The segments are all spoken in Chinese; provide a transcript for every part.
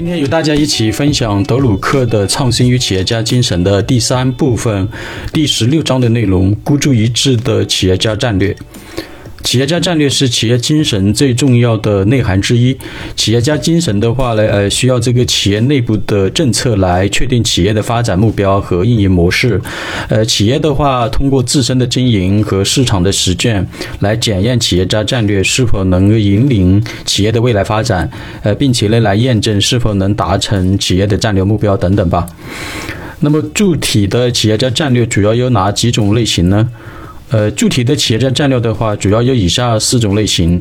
今天与大家一起分享德鲁克的创新与企业家精神的第三部分，第十六章的内容：孤注一掷的企业家战略。企业家战略是企业精神最重要的内涵之一。企业家精神的话呢，呃，需要这个企业内部的政策来确定企业的发展目标和运营模式。呃，企业的话，通过自身的经营和市场的实践来检验企业家战略是否能够引领企业的未来发展。呃，并且呢，来验证是否能达成企业的战略目标等等吧。那么，具体的企业家战略主要有哪几种类型呢？呃，具体的企业家战略的话，主要有以下四种类型：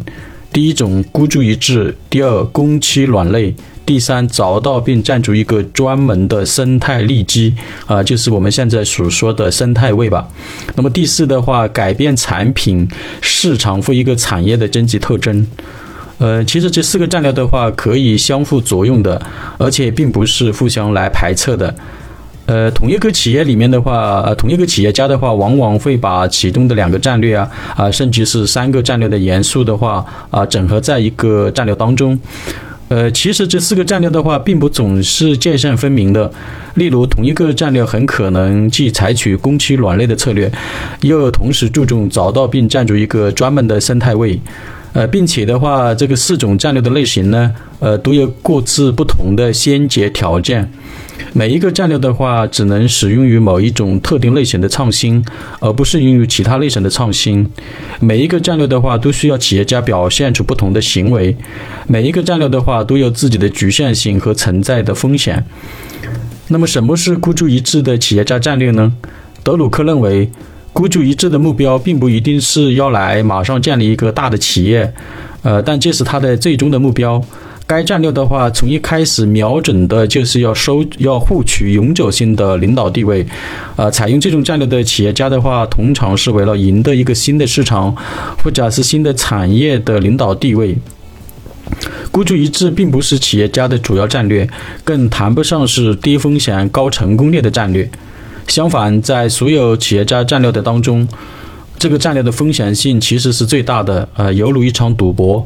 第一种孤注一掷；第二，攻其卵类；第三，找到并占住一个专门的生态利基，啊，就是我们现在所说的生态位吧。那么第四的话，改变产品市场或一个产业的征集特征。呃，其实这四个战略的话，可以相互作用的，而且并不是互相来排斥的。呃，同一个企业里面的话，呃，同一个企业家的话，往往会把其中的两个战略啊，啊，甚至是三个战略的元素的话，啊，整合在一个战略当中。呃，其实这四个战略的话，并不总是界限分明的。例如，同一个战略很可能既采取攻其卵类的策略，又同时注重找到并占住一个专门的生态位。呃，并且的话，这个四种战略的类型呢，呃，都有各自不同的先决条件。每一个战略的话，只能使用于某一种特定类型的创新，而不是用于其他类型的创新。每一个战略的话，都需要企业家表现出不同的行为。每一个战略的话，都有自己的局限性和存在的风险。那么，什么是孤注一掷的企业家战略呢？德鲁克认为。孤注一掷的目标并不一定是要来马上建立一个大的企业，呃，但这是他的最终的目标。该战略的话，从一开始瞄准的就是要收、要获取永久性的领导地位。呃，采用这种战略的企业家的话，通常是为了赢得一个新的市场或者是新的产业的领导地位。孤注一掷并不是企业家的主要战略，更谈不上是低风险高成功率的战略。相反，在所有企业家战略的当中，这个战略的风险性其实是最大的，呃，犹如一场赌博，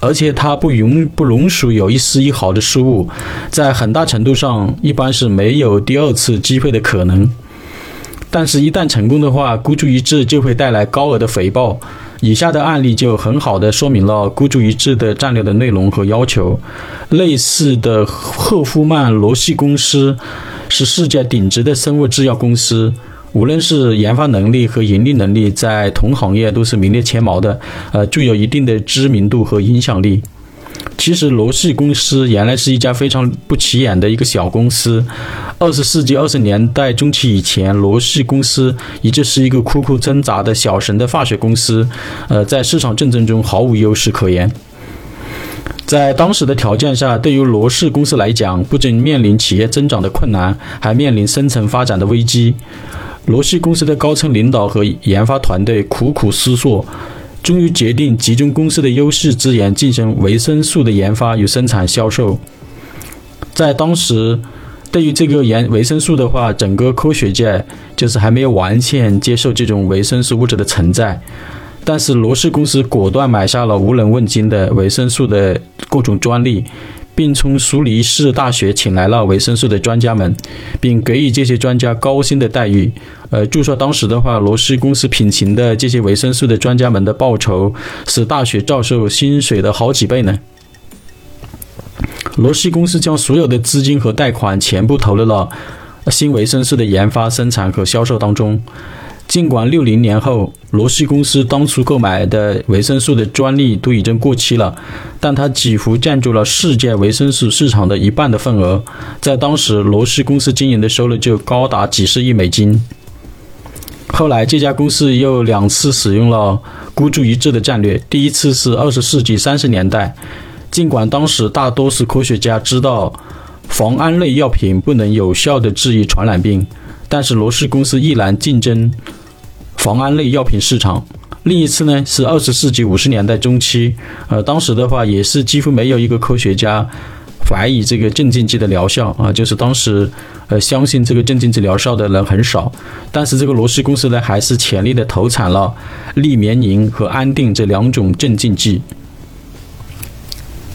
而且它不容不容许有一丝一毫的失误，在很大程度上，一般是没有第二次机会的可能。但是，一旦成功的话，孤注一掷就会带来高额的回报。以下的案例就很好的说明了孤注一掷的战略的内容和要求。类似的，赫夫曼罗西公司。是世界顶级的生物制药公司，无论是研发能力和盈利能力，在同行业都是名列前茅的，呃，具有一定的知名度和影响力。其实罗氏公司原来是一家非常不起眼的一个小公司，二十世纪二十年代中期以前，罗氏公司一直是一个苦苦挣扎的小型的化学公司，呃，在市场竞争中毫无优势可言。在当时的条件下，对于罗氏公司来讲，不仅面临企业增长的困难，还面临生存发展的危机。罗氏公司的高层领导和研发团队苦苦思索，终于决定集中公司的优势资源进行维生素的研发与生产销售。在当时，对于这个研维生素的话，整个科学界就是还没有完全接受这种维生素物质的存在。但是罗氏公司果断买下了无人问津的维生素的各种专利，并从苏黎世大学请来了维生素的专家们，并给予这些专家高薪的待遇。呃，据说当时的话，罗氏公司聘请的这些维生素的专家们的报酬是大学教授薪水的好几倍呢。罗氏公司将所有的资金和贷款全部投入了新维生素的研发、生产和销售当中。尽管六零年后，罗氏公司当初购买的维生素的专利都已经过期了，但它几乎占据了世界维生素市场的一半的份额。在当时，罗氏公司经营的收入就高达几十亿美金。后来，这家公司又两次使用了孤注一掷的战略。第一次是二十世纪三十年代，尽管当时大多数科学家知道磺胺类药品不能有效地治愈传染病，但是罗氏公司依然竞争。防胺类药品市场。另一次呢是二十世纪五十年代中期，呃，当时的话也是几乎没有一个科学家怀疑这个镇静剂的疗效啊，就是当时呃相信这个镇静剂疗效的人很少。但是这个罗氏公司呢还是全力的投产了利眠宁和安定这两种镇静剂。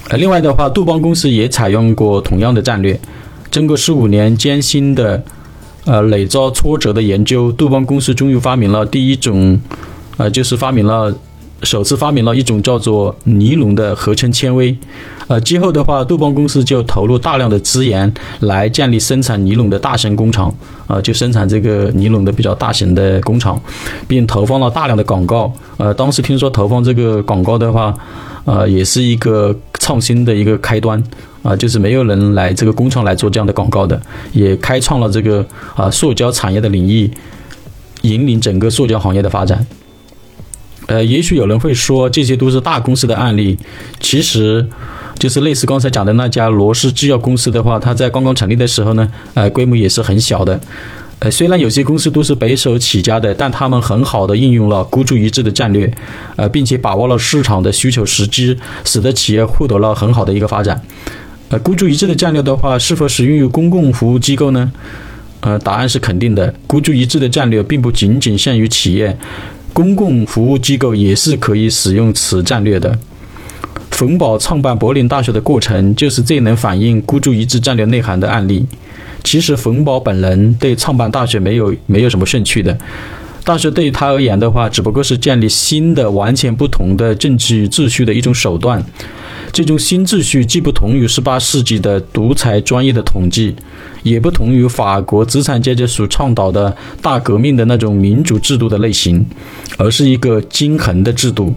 呃，另外的话，杜邦公司也采用过同样的战略。经过十五年艰辛的，呃，累遭挫折的研究，杜邦公司终于发明了第一种，呃，就是发明了。首次发明了一种叫做尼龙的合成纤维，呃，之后的话，杜邦公司就投入大量的资源来建立生产尼龙的大型工厂，呃，就生产这个尼龙的比较大型的工厂，并投放了大量的广告，呃，当时听说投放这个广告的话，呃，也是一个创新的一个开端，啊，就是没有人来这个工厂来做这样的广告的，也开创了这个啊塑胶产业的领域，引领整个塑胶行业的发展。呃，也许有人会说这些都是大公司的案例，其实就是类似刚才讲的那家罗氏制药公司的话，它在刚刚成立的时候呢，呃，规模也是很小的。呃，虽然有些公司都是白手起家的，但他们很好的应用了孤注一掷的战略，呃，并且把握了市场的需求时机，使得企业获得了很好的一个发展。呃，孤注一掷的战略的话，是否适用于公共服务机构呢？呃，答案是肯定的。孤注一掷的战略并不仅仅限于企业。公共服务机构也是可以使用此战略的。冯宝创办柏林大学的过程，就是最能反映孤注一掷战略内涵的案例。其实，冯宝本人对创办大学没有没有什么兴趣的。大学对于他而言的话，只不过是建立新的、完全不同的政治秩序的一种手段。这种新秩序既不同于18世纪的独裁专业的统计，也不同于法国资产阶级所倡导的大革命的那种民主制度的类型，而是一个均衡的制度。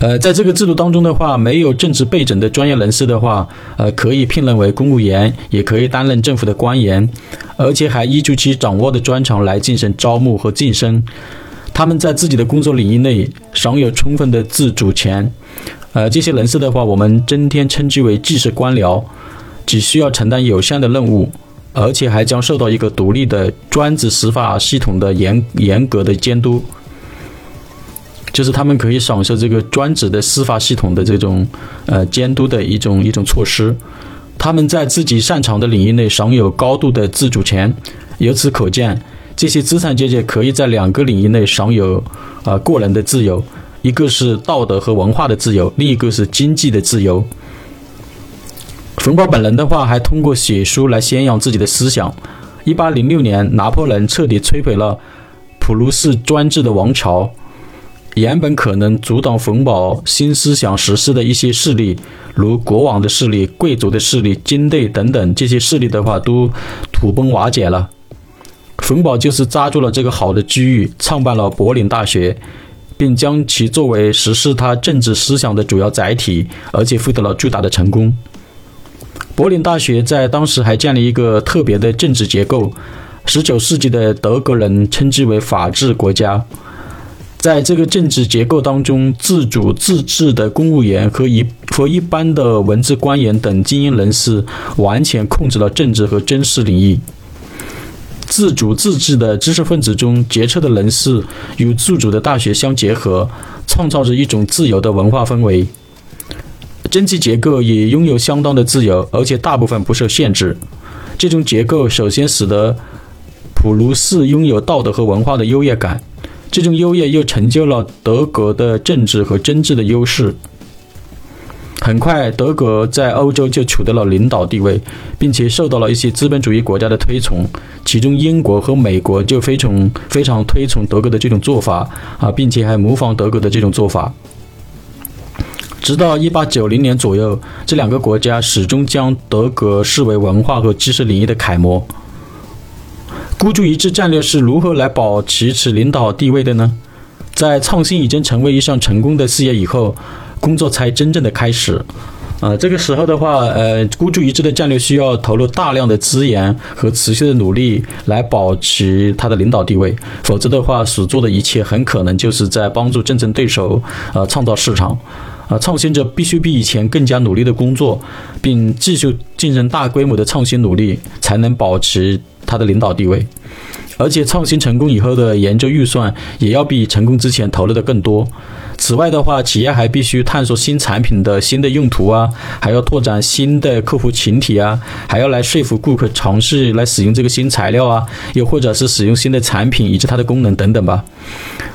呃，在这个制度当中的话，没有政治背景的专业人士的话，呃，可以聘任为公务员，也可以担任政府的官员，而且还依据其掌握的专长来进行招募和晋升。他们在自己的工作领域内享有充分的自主权。呃，这些人士的话，我们今天称之为技术官僚，只需要承担有限的任务，而且还将受到一个独立的专职司法系统的严严格的监督，就是他们可以享受这个专职的司法系统的这种呃监督的一种一种措施。他们在自己擅长的领域内享有高度的自主权，由此可见，这些资产阶级可以在两个领域内享有啊个人的自由。一个是道德和文化的自由，另一个是经济的自由。冯宝本人的话，还通过写书来宣扬自己的思想。一八零六年，拿破仑彻底摧毁了普鲁士专制的王朝，原本可能阻挡冯宝新思想实施的一些势力，如国王的势力、贵族的势力、军队等等这些势力的话，都土崩瓦解了。冯宝就是抓住了这个好的机遇，创办了柏林大学。并将其作为实施他政治思想的主要载体，而且获得了巨大的成功。柏林大学在当时还建立一个特别的政治结构，19世纪的德国人称之为法治国家。在这个政治结构当中，自主自治的公务员和一和一般的文职官员等精英人士完全控制了政治和军事领域。自主自治的知识分子中，杰出的人士与自主的大学相结合，创造着一种自由的文化氛围。经济结构也拥有相当的自由，而且大部分不受限制。这种结构首先使得普鲁士拥有道德和文化的优越感，这种优越又成就了德国的政治和经济的优势。很快，德国在欧洲就取得了领导地位，并且受到了一些资本主义国家的推崇。其中，英国和美国就非常非常推崇德国的这种做法啊，并且还模仿德国的这种做法。直到1890年左右，这两个国家始终将德国视为文化和知识领域的楷模。孤注一掷战略是如何来保持此领导地位的呢？在创新已经成为一项成功的事业以后。工作才真正的开始，呃，这个时候的话，呃，孤注一掷的战略需要投入大量的资源和持续的努力来保持它的领导地位，否则的话，所做的一切很可能就是在帮助竞争对手，呃，创造市场，啊，创新者必须比以前更加努力的工作，并继续进行大规模的创新努力，才能保持他的领导地位，而且创新成功以后的研究预算也要比成功之前投入的更多。此外的话，企业还必须探索新产品的新的用途啊，还要拓展新的客户群体啊，还要来说服顾客尝试来使用这个新材料啊，又或者是使用新的产品以及它的功能等等吧。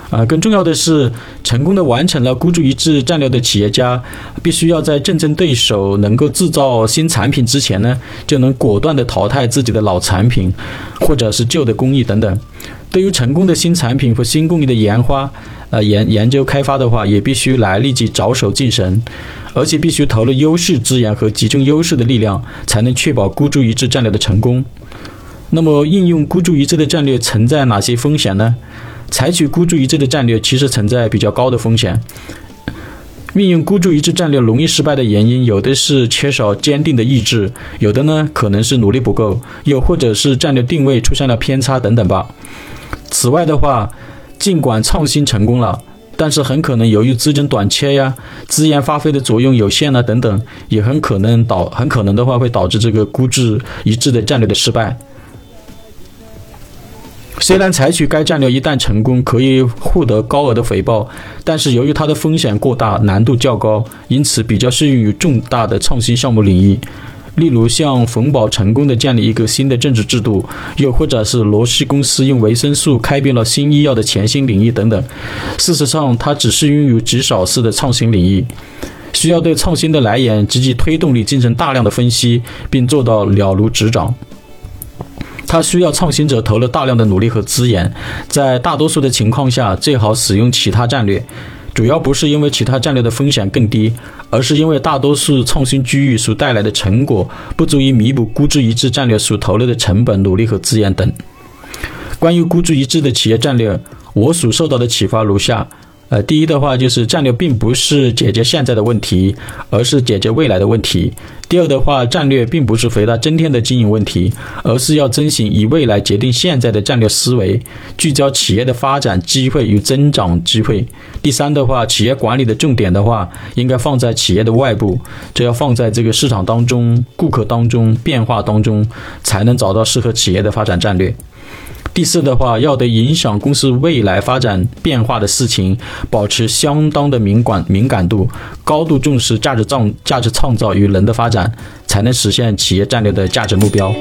啊，更重要的是，成功的完成了孤注一掷战略的企业家，必须要在竞争对手能够制造新产品之前呢，就能果断的淘汰自己的老产品，或者是旧的工艺等等。对于成功的新产品和新工艺的研发，呃研研究开发的话，也必须来立即着手进行，而且必须投入优势资源和集中优势的力量，才能确保孤注一掷战略的成功。那么，应用孤注一掷的战略存在哪些风险呢？采取孤注一掷的战略其实存在比较高的风险。运用孤注一掷战略容易失败的原因，有的是缺少坚定的意志，有的呢可能是努力不够，又或者是战略定位出现了偏差等等吧。此外的话，尽管创新成功了，但是很可能由于资金短缺呀，资源发挥的作用有限啊等等，也很可能导很可能的话会导致这个估值一致的战略的失败。虽然采取该战略一旦成功可以获得高额的回报，但是由于它的风险过大，难度较高，因此比较适用于重大的创新项目领域。例如像冯宝成功的建立一个新的政治制度，又或者是罗氏公司用维生素开辟了新医药的全新领域等等。事实上，它只是拥有极少数的创新领域，需要对创新的来源及其推动力进行大量的分析，并做到了如指掌。它需要创新者投入大量的努力和资源，在大多数的情况下，最好使用其他战略。主要不是因为其他战略的风险更低，而是因为大多数创新机遇所带来的成果不足以弥补孤注一掷战略所投入的成本、努力和资源等。关于孤注一掷的企业战略，我所受到的启发如下。呃，第一的话就是战略并不是解决现在的问题，而是解决未来的问题。第二的话，战略并不是回答今天的经营问题，而是要遵循以未来决定现在的战略思维，聚焦企业的发展机会与增长机会。第三的话，企业管理的重点的话，应该放在企业的外部，这要放在这个市场当中、顾客当中、变化当中，才能找到适合企业的发展战略。第四的话，要对影响公司未来发展变化的事情保持相当的敏感敏感度，高度重视价值创价值创造与人的发展，才能实现企业战略的价值目标。